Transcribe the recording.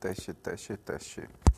тащи тащи тащи.